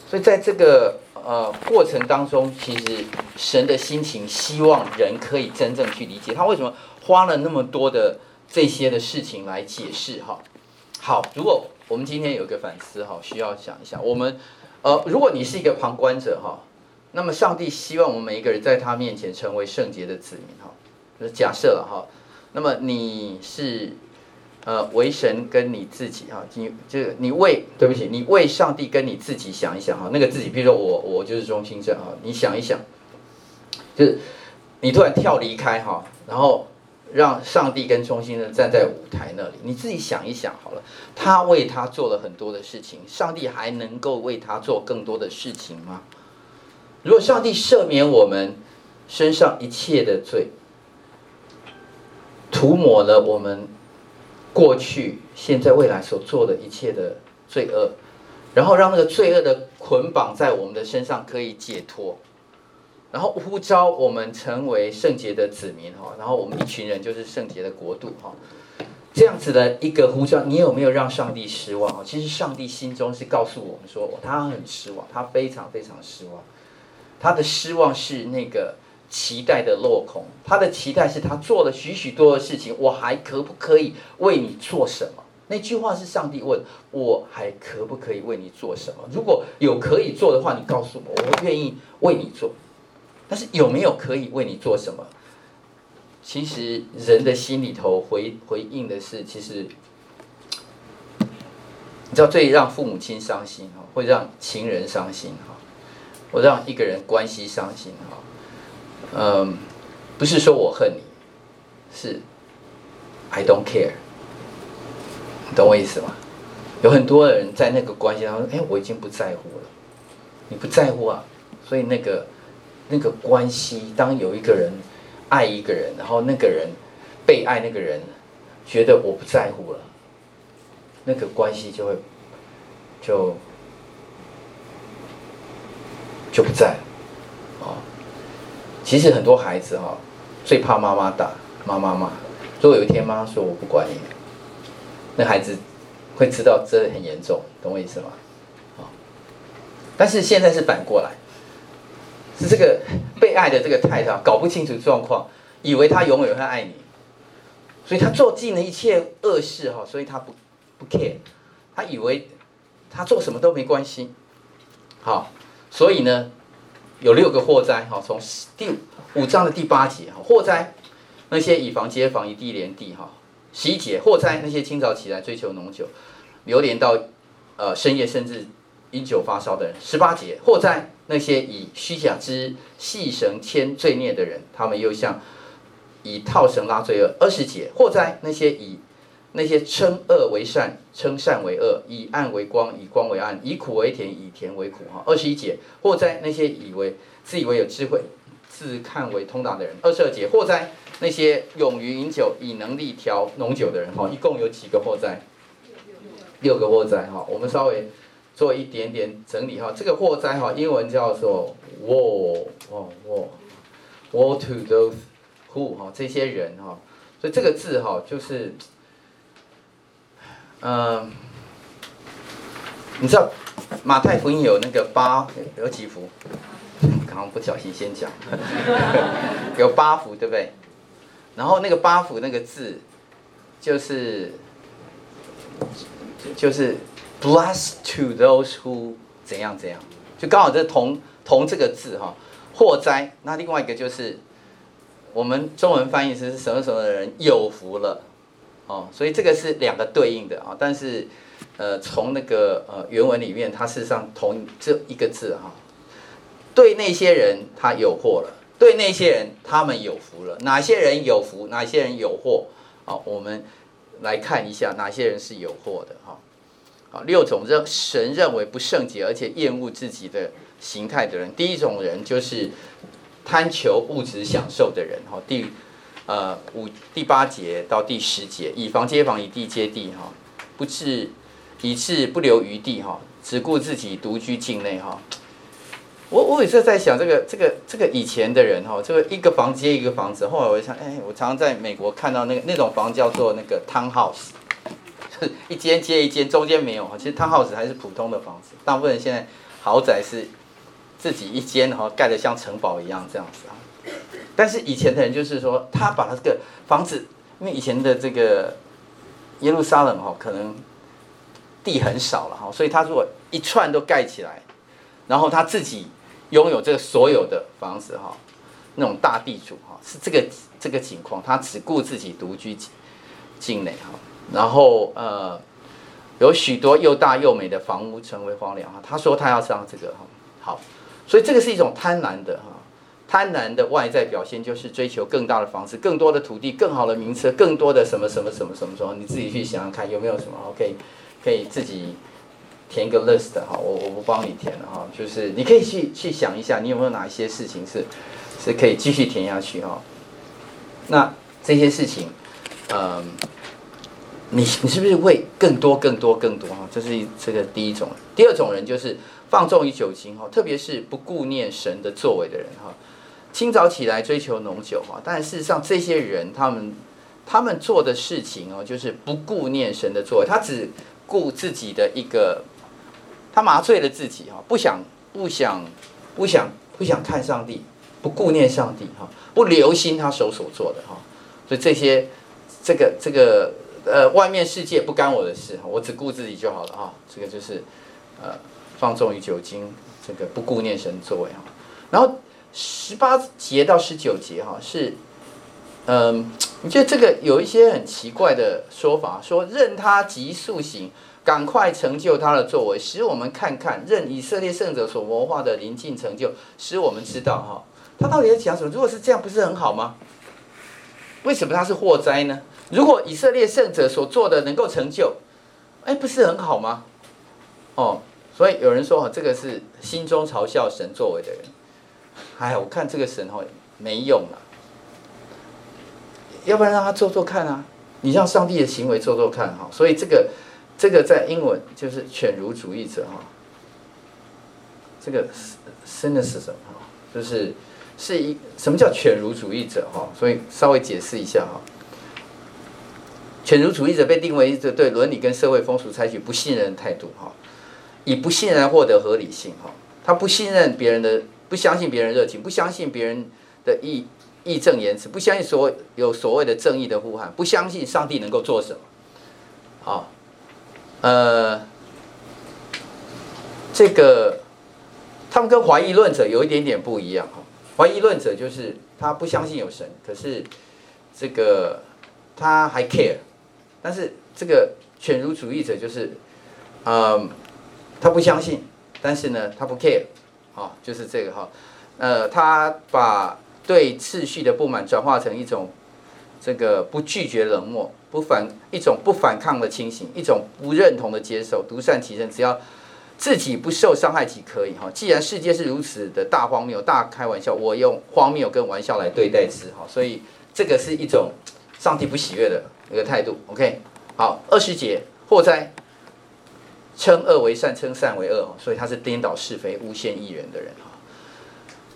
所以在这个呃过程当中，其实神的心情希望人可以真正去理解他为什么花了那么多的这些的事情来解释哈。好，如果我们今天有一个反思哈，需要想一下，我们呃，如果你是一个旁观者哈。那么，上帝希望我们每一个人在他面前成为圣洁的子民，哈，就是假设了哈。那么你是呃为神跟你自己哈，你就你为对不起，你为上帝跟你自己想一想哈，那个自己，比如说我我就是中心正哈，你想一想，就是你突然跳离开哈，然后让上帝跟中心正站在舞台那里，你自己想一想好了，他为他做了很多的事情，上帝还能够为他做更多的事情吗？如果上帝赦免我们身上一切的罪，涂抹了我们过去、现在、未来所做的一切的罪恶，然后让那个罪恶的捆绑在我们的身上可以解脱，然后呼召我们成为圣洁的子民哈，然后我们一群人就是圣洁的国度哈，这样子的一个呼召，你有没有让上帝失望？其实上帝心中是告诉我们说，他很失望，他非常非常失望。他的失望是那个期待的落空，他的期待是他做了许许多的事情，我还可不可以为你做什么？那句话是上帝问我还可不可以为你做什么？如果有可以做的话，你告诉我，我愿意为你做。但是有没有可以为你做什么？其实人的心里头回回应的是，其实你知道最让父母亲伤心哈，会让情人伤心。我让一个人关系伤心哈，嗯，不是说我恨你，是 I don't care，你懂我意思吗？有很多人在那个关系当中，哎，我已经不在乎了，你不在乎啊，所以那个那个关系，当有一个人爱一个人，然后那个人被爱那个人觉得我不在乎了，那个关系就会就。就不在，哦，其实很多孩子哈，最怕妈妈打，妈妈骂。如果有一天妈妈说我不管你，那孩子会知道这很严重，懂我意思吗？啊，但是现在是反过来，是这个 [LAUGHS] 被爱的这个太太搞不清楚状况，以为他永远会爱你，所以他做尽了一切恶事哈，所以他不不 care，他以为他做什么都没关系，好。所以呢，有六个祸灾哈，从第五章的第八节哈，祸灾那些以房接房，以地连地哈，十一节祸灾那些清早起来追求浓酒，流连到呃深夜甚至因酒发烧的人，十八节祸灾那些以虚假之细绳牵罪孽的人，他们又像以套绳拉罪恶，二十节祸灾那些以那些称恶为善，称善为恶，以暗为光，以光为暗，以苦为甜，以甜为苦。哈，二十一节，祸哉那些以为自以为有智慧，自看为通达的人。二十二节，祸哉那些勇于饮酒，以能力调浓酒的人。哈，一共有几个祸哉？六个祸哉。哈，我们稍微做一点点整理。哈，这个祸哉哈，英文叫做 woe 哦 woe，woe to those who 哈这些人哈，所以这个字哈就是。嗯、你知道马太福音有那个八有几幅？刚刚不小心先讲，[LAUGHS] 有八幅对不对？然后那个八幅那个字，就是就是 bless to those who 怎样怎样，就刚好这同同这个字哈，祸灾。那另外一个就是我们中文翻译是什么什么的人有福了。哦，所以这个是两个对应的啊，但是，呃，从那个呃原文里面，它事实上同这一个字哈，对那些人他有祸了，对那些人，他们有福了。哪些人有福？哪些人有祸？好，我们来看一下哪些人是有祸的哈。好，六种认神认为不圣洁而且厌恶自己的形态的人。第一种人就是贪求物质享受的人哈。第呃五第八节到第十节，以房接房，以地接地哈，不致以致不留余地哈，只顾自己独居境内哈。我我也是在想这个这个这个以前的人哈，这个一个房接一个房子。后来我想，哎，我常常在美国看到那个那种房叫做那个 townhouse，[LAUGHS] 一间接一间，中间没有哈。其实 townhouse 还是普通的房子，大部分人现在豪宅是自己一间哈，盖得像城堡一样这样子。但是以前的人就是说，他把他这个房子，因为以前的这个耶路撒冷哈，可能地很少了哈，所以他如果一串都盖起来，然后他自己。拥有这个所有的房子哈，那种大地主哈，是这个这个情况，他只顾自己独居境内哈，然后呃，有许多又大又美的房屋成为荒凉哈。他说他要上这个哈，好，所以这个是一种贪婪的哈，贪婪的外在表现就是追求更大的房子、更多的土地、更好的名车、更多的什么什么什么什么什么，你自己去想想看有没有什么 OK，可以自己。填一个 list 哈，我我不帮你填了哈，就是你可以去去想一下，你有没有哪一些事情是是可以继续填下去哈？那这些事情，嗯，你你是不是会更多更多更多哈？这是这个第一种，第二种人就是放纵于酒精哈，特别是不顾念神的作为的人哈。清早起来追求浓酒哈，但事实上这些人他们他们做的事情哦，就是不顾念神的作为，他只顾自己的一个。他麻醉了自己哈，不想不想不想不想看上帝，不顾念上帝哈，不留心他手所做的哈，所以这些这个这个呃外面世界不干我的事哈，我只顾自己就好了哈，这个就是呃放纵于酒精，这个不顾念神作为哈，然后十八节到十九节哈是嗯，你觉得这个有一些很奇怪的说法，说任他急速行。赶快成就他的作为，使我们看看，任以色列圣者所谋划的临近成就，使我们知道哈，他到底在讲什么？如果是这样，不是很好吗？为什么他是祸灾呢？如果以色列圣者所做的能够成就，哎，不是很好吗？哦，所以有人说哈，这个是心中嘲笑神作为的人。哎，我看这个神哈没用了，要不然让他做做看啊，你让上帝的行为做做看哈，所以这个。这个在英文就是犬儒主义者哈，这个 cynicism 哈，就是是一什么叫犬儒主义者哈？所以稍微解释一下哈，犬儒主义者被定为一个对伦理跟社会风俗采取不信任的态度哈，以不信任获得合理性哈，他不信任别人的，不相信别人热情，不相信别人的义义正言辞，不相信所有所谓的正义的呼喊，不相信上帝能够做什么，好。呃，这个他们跟怀疑论者有一点点不一样哈。怀疑论者就是他不相信有神，可是这个他还 care，但是这个犬儒主义者就是，嗯，他不相信，但是呢他不 care，啊，就是这个哈。呃，他把对秩序的不满转化成一种这个不拒绝冷漠。不反一种不反抗的清醒，一种不认同的接受，独善其身，只要自己不受伤害即可以哈。既然世界是如此的大荒谬、大开玩笑，我用荒谬跟玩笑来对待之哈。所以这个是一种上帝不喜悦的一个态度。OK，好，二十节祸灾，称恶为善，称善为恶，所以他是颠倒是非、诬陷义人的人哈。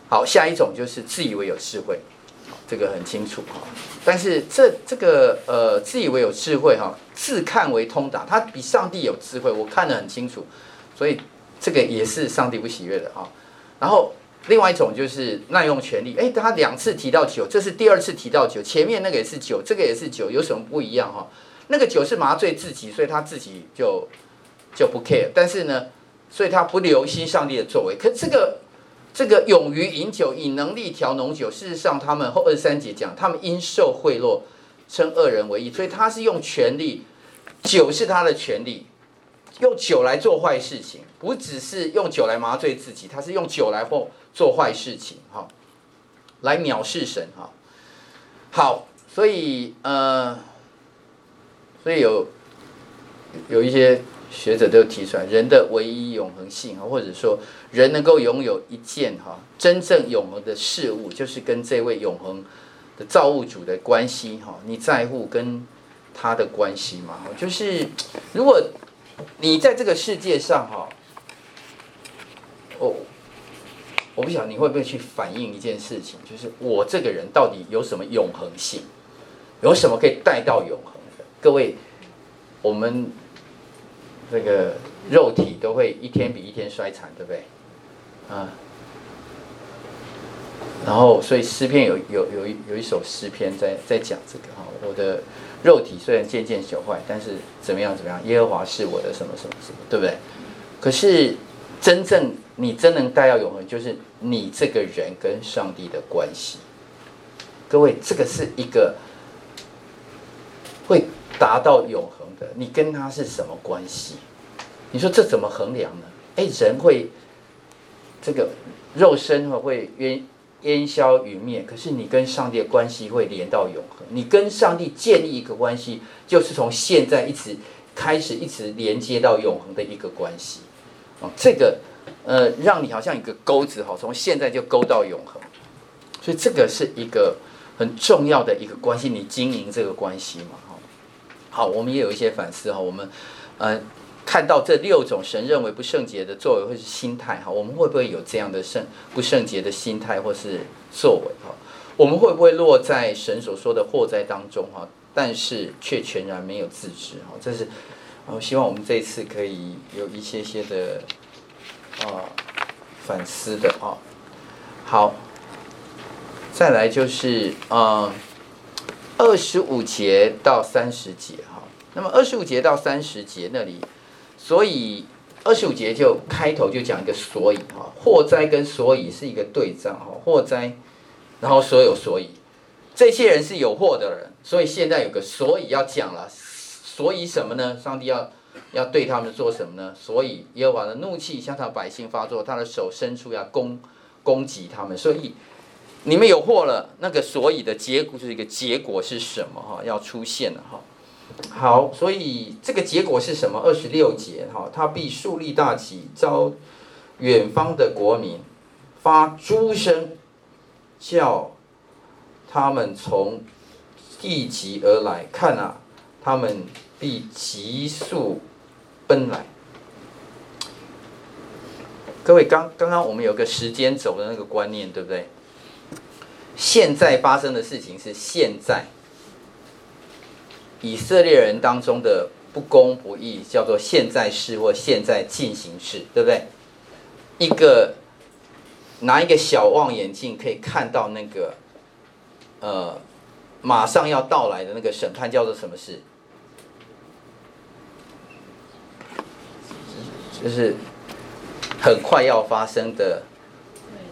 好，下一种就是自以为有智慧。这个很清楚哈，但是这这个呃，自以为有智慧哈，自看为通达，他比上帝有智慧，我看得很清楚，所以这个也是上帝不喜悦的哈。然后另外一种就是滥用权力，哎，他两次提到酒，这是第二次提到酒，前面那个也是酒，这个也是酒，有什么不一样哈？那个酒是麻醉自己，所以他自己就就不 care，但是呢，所以他不留心上帝的作为，可这个。这个勇于饮酒，以能力调浓酒。事实上，他们后二三节讲，他们因受贿赂，称恶人为义。所以他是用权力，酒是他的权力，用酒来做坏事情，不只是用酒来麻醉自己，他是用酒来做做坏事情。哈，来藐视神哈。好，所以呃，所以有有一些学者都提出来，人的唯一永恒性啊，或者说人能够拥有一件哈真正永恒的事物，就是跟这位永恒的造物主的关系哈，你在乎跟他的关系嘛？就是如果你在这个世界上哈，哦，我不晓得你会不会去反映一件事情，就是我这个人到底有什么永恒性，有什么可以带到永恒的？各位，我们这个肉体都会一天比一天衰残，对不对？啊。然后，所以诗篇有有有一有一首诗篇在在讲这个哈，我的肉体虽然渐渐朽坏，但是怎么样怎么样，耶和华是我的什么什么什么，对不对？可是真正你真能带到永恒，就是你这个人跟上帝的关系。各位，这个是一个会达到永你跟他是什么关系？你说这怎么衡量呢？哎，人会这个肉身会冤。烟消云灭，可是你跟上帝的关系会连到永恒。你跟上帝建立一个关系，就是从现在一直开始，一直连接到永恒的一个关系。哦，这个呃，让你好像一个钩子，哈，从现在就勾到永恒。所以这个是一个很重要的一个关系，你经营这个关系嘛，好，我们也有一些反思哈，我们呃。看到这六种神认为不圣洁的作为或是心态哈，我们会不会有这样的圣不圣洁的心态或是作为哈？我们会不会落在神所说的祸灾当中哈？但是却全然没有自知哈？这是我希望我们这一次可以有一些些的啊反思的啊。好，再来就是啊二十五节到三十节。那么二十五节到三十节那里。所以二十五节就开头就讲一个所以哈，祸灾跟所以是一个对仗哈，祸灾，然后所有所以，这些人是有祸的人，所以现在有个所以要讲了，所以什么呢？上帝要要对他们做什么呢？所以耶和华的怒气向他百姓发作，他的手伸出要攻攻击他们，所以你们有祸了，那个所以的结果是一个结果是什么哈？要出现了哈。好，所以这个结果是什么？二十六节哈，他必树立大旗，招远方的国民，发诸声，叫他们从地极而来。看啊，他们必急速奔来。各位，刚刚刚我们有个时间轴的那个观念，对不对？现在发生的事情是现在。以色列人当中的不公不义，叫做现在式或现在进行式，对不对？一个拿一个小望远镜可以看到那个，呃，马上要到来的那个审判，叫做什么事？就是很快要发生的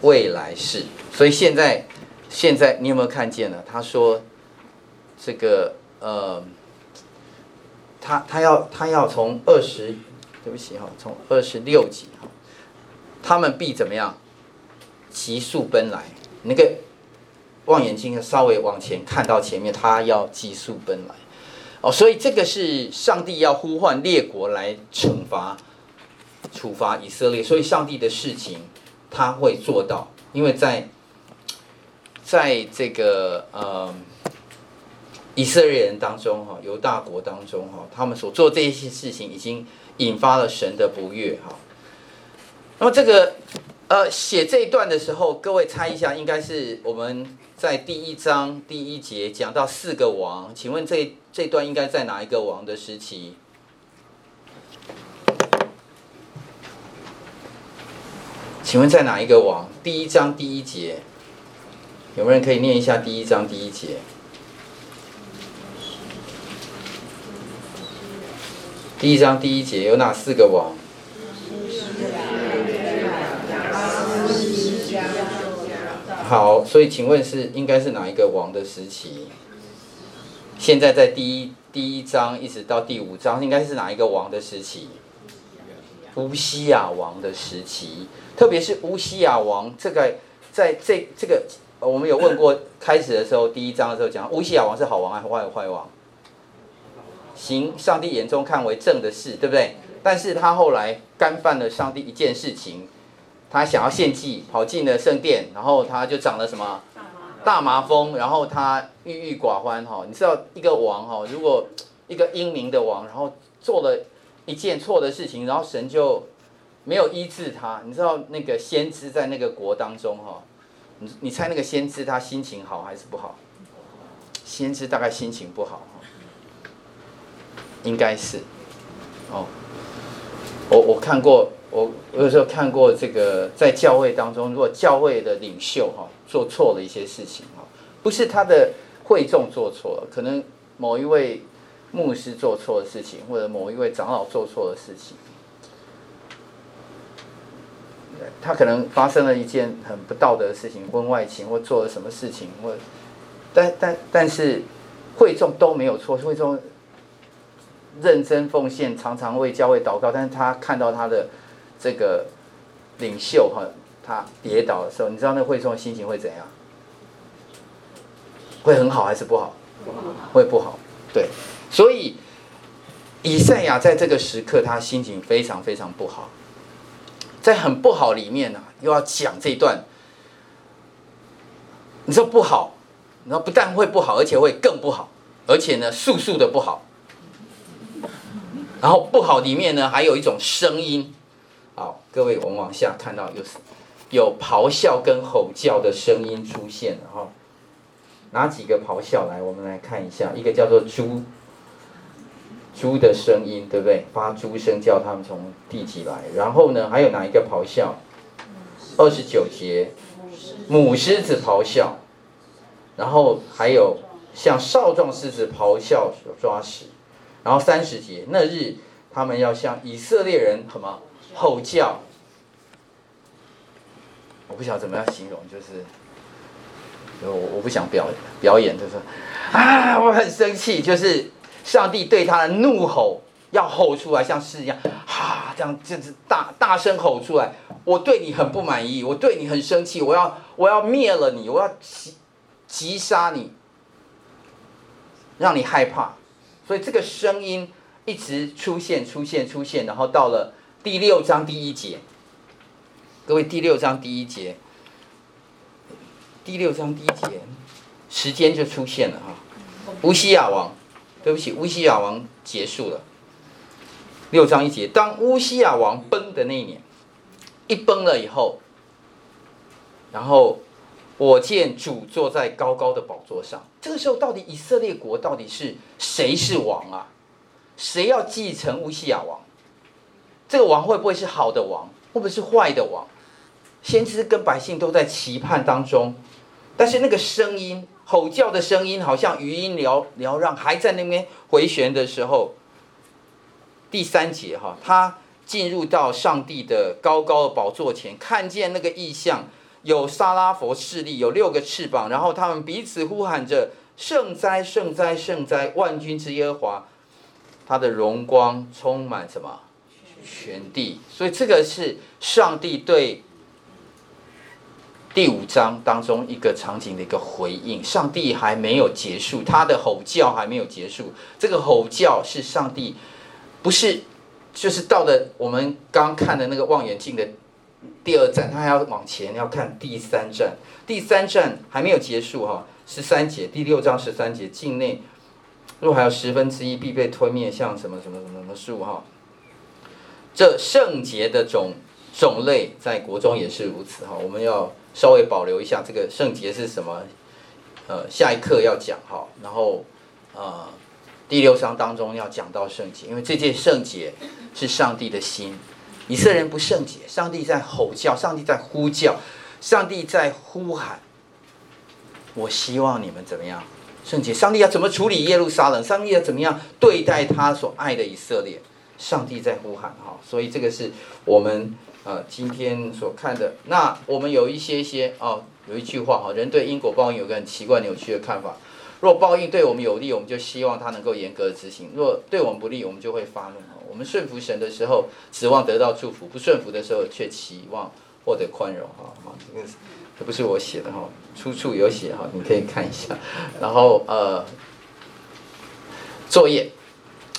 未来式。所以现在，现在你有没有看见呢？他说，这个呃。他他要他要从二十，对不起哈，从二十六节哈，他们必怎么样？急速奔来，那个望远镜稍微往前看到前面，他要急速奔来，哦，所以这个是上帝要呼唤列国来惩罚、处罚以色列，所以上帝的事情他会做到，因为在在这个呃。以色列人当中，哈，犹大国当中，哈，他们所做这些事情，已经引发了神的不悦，哈。那么这个，呃，写这一段的时候，各位猜一下，应该是我们在第一章第一节讲到四个王，请问这这段应该在哪一个王的时期？请问在哪一个王？第一章第一节，有没有人可以念一下第一章第一节？第一章第一节有哪四个王？好，所以请问是应该是哪一个王的时期？现在在第一第一章一直到第五章，应该是哪一个王的时期？乌西亚王的时期，特别是乌西亚王这个在这这个我们有问过，开始的时候第一章的时候讲乌西亚王是好王还是坏坏王？行上帝眼中看为正的事，对不对？但是他后来干犯了上帝一件事情，他想要献祭，跑进了圣殿，然后他就长了什么大麻风，然后他郁郁寡欢哈。你知道一个王哈，如果一个英明的王，然后做了一件错的事情，然后神就没有医治他。你知道那个先知在那个国当中哈，你你猜那个先知他心情好还是不好？先知大概心情不好。应该是，哦，我我看过，我我有时候看过这个，在教会当中，如果教会的领袖哈做错了一些事情哈，不是他的会众做错了，可能某一位牧师做错的事情，或者某一位长老做错的事情，他可能发生了一件很不道德的事情，婚外情或做了什么事情，或但但但是会众都没有错，会众。认真奉献，常常为教会祷告，但是他看到他的这个领袖哈，他跌倒的时候，你知道那会众心情会怎样？会很好还是不好？会不好。对，所以以赛亚在这个时刻，他心情非常非常不好，在很不好里面呢、啊，又要讲这一段。你说不好，你说不但会不好，而且会更不好，而且呢，速速的不好。然后不好里面呢，还有一种声音，好，各位我们往下看到有有咆哮跟吼叫的声音出现了哈。哪几个咆哮来？我们来看一下，一个叫做猪，猪的声音，对不对？发猪声叫他们从地极来。然后呢，还有哪一个咆哮？二十九节，母狮子咆哮。然后还有像少壮狮子咆哮抓食。然后三十节，那日他们要向以色列人什么吼叫？我不晓得怎么样形容，就是我我不想表表演，就是啊，我很生气，就是上帝对他的怒吼要吼出来，像狮一样，哈、啊，这样就是大大声吼出来。我对你很不满意，我对你很生气，我要我要灭了你，我要击击杀你，让你害怕。所以这个声音一直出现、出现、出现，然后到了第六章第一节。各位，第六章第一节，第六章第一节，时间就出现了哈。乌西亚王，对不起，乌西亚王结束了。六章一节，当乌西亚王崩的那一年，一崩了以后，然后。我见主坐在高高的宝座上。这个时候，到底以色列国到底是谁是王啊？谁要继承乌西亚王？这个王会不会是好的王？会不会是坏的王？先知跟百姓都在期盼当中，但是那个声音吼叫的声音，好像余音缭缭绕，还在那边回旋的时候。第三节哈，他进入到上帝的高高的宝座前，看见那个异象。有撒拉弗势力，有六个翅膀，然后他们彼此呼喊着：“圣哉，圣哉，圣哉！万军之耶和华，他的荣光充满什么？全地。”所以这个是上帝对第五章当中一个场景的一个回应。上帝还没有结束，他的吼叫还没有结束。这个吼叫是上帝，不是就是到了我们刚看的那个望远镜的。第二站，他还要往前，要看第三站。第三站还没有结束哈，十三节，第六章十三节，境内若还有十分之一必被吞灭，像什么什么什么什么树哈。这圣洁的种种类在国中也是如此哈。我们要稍微保留一下这个圣洁是什么，呃，下一课要讲哈。然后呃，第六章当中要讲到圣洁，因为这件圣洁是上帝的心。以色列人不圣洁，上帝在吼叫，上帝在呼叫，上帝在呼喊。我希望你们怎么样圣洁？上帝要怎么处理耶路撒冷？上帝要怎么样对待他所爱的以色列？上帝在呼喊哈，所以这个是我们呃今天所看的。那我们有一些些哦，有一句话哈，人对因果报应有个很奇怪扭曲的看法。若报应对我们有利，我们就希望他能够严格执行；若对我们不利，我们就会发怒。我们顺服神的时候，指望得到祝福；不顺服的时候，却期望获得宽容哈，好，这个这不是我写的哈，出处有写哈，你可以看一下。然后呃，作业，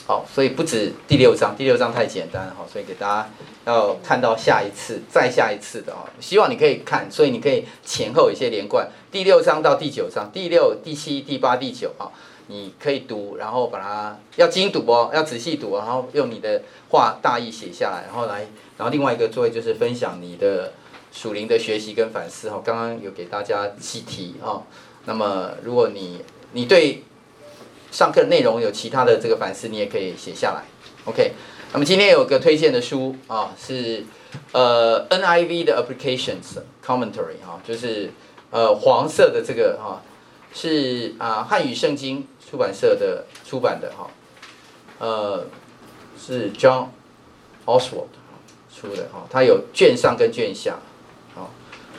好，所以不止第六章，第六章太简单哈，所以给大家要看到下一次，再下一次的啊，希望你可以看，所以你可以前后一些连贯，第六章到第九章，第六、第七、第八、第九啊。你可以读，然后把它要精读哦，要仔细读，然后用你的话大意写下来，然后来，然后另外一个作业就是分享你的属灵的学习跟反思哈。刚刚有给大家几题啊，那么如果你你对上课内容有其他的这个反思，你也可以写下来。OK，那么今天有个推荐的书啊，是呃 NIV 的 Applications Commentary 哈，就是呃黄色的这个哈，是啊汉语圣经。出版社的出版的哈，呃，是 John Oswald 出的哈，它有卷上跟卷下，好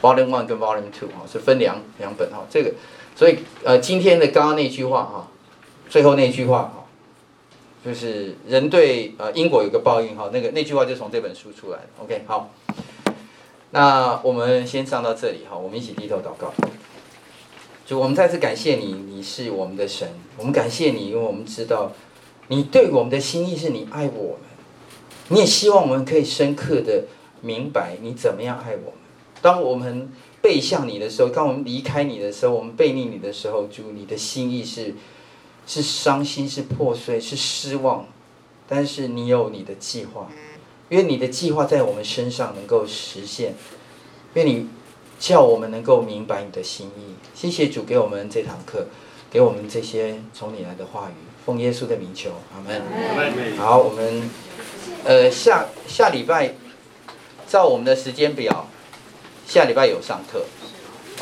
，Volume One 跟 Volume Two 哈，是分两两本哈，这个，所以呃，今天的刚刚那句话哈，最后那句话哈，就是人对呃因果有个报应哈，那个那句话就从这本书出来的，OK，好，那我们先上到这里哈，我们一起低头祷告。就我们再次感谢你，你是我们的神。我们感谢你，因为我们知道，你对我们的心意是你爱我们，你也希望我们可以深刻的明白你怎么样爱我们。当我们背向你的时候，当我们离开你的时候，我们背逆你的时候，主，你的心意是是伤心、是破碎、是失望，但是你有你的计划，因为你的计划在我们身上能够实现，因为你。叫我们能够明白你的心意，谢谢主给我们这堂课，给我们这些从你来的话语，奉耶稣的名求，阿门。好，我们呃下下礼拜照我们的时间表，下礼拜有上课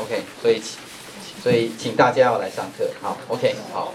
，OK，所以所以请大家要来上课，好，OK，好。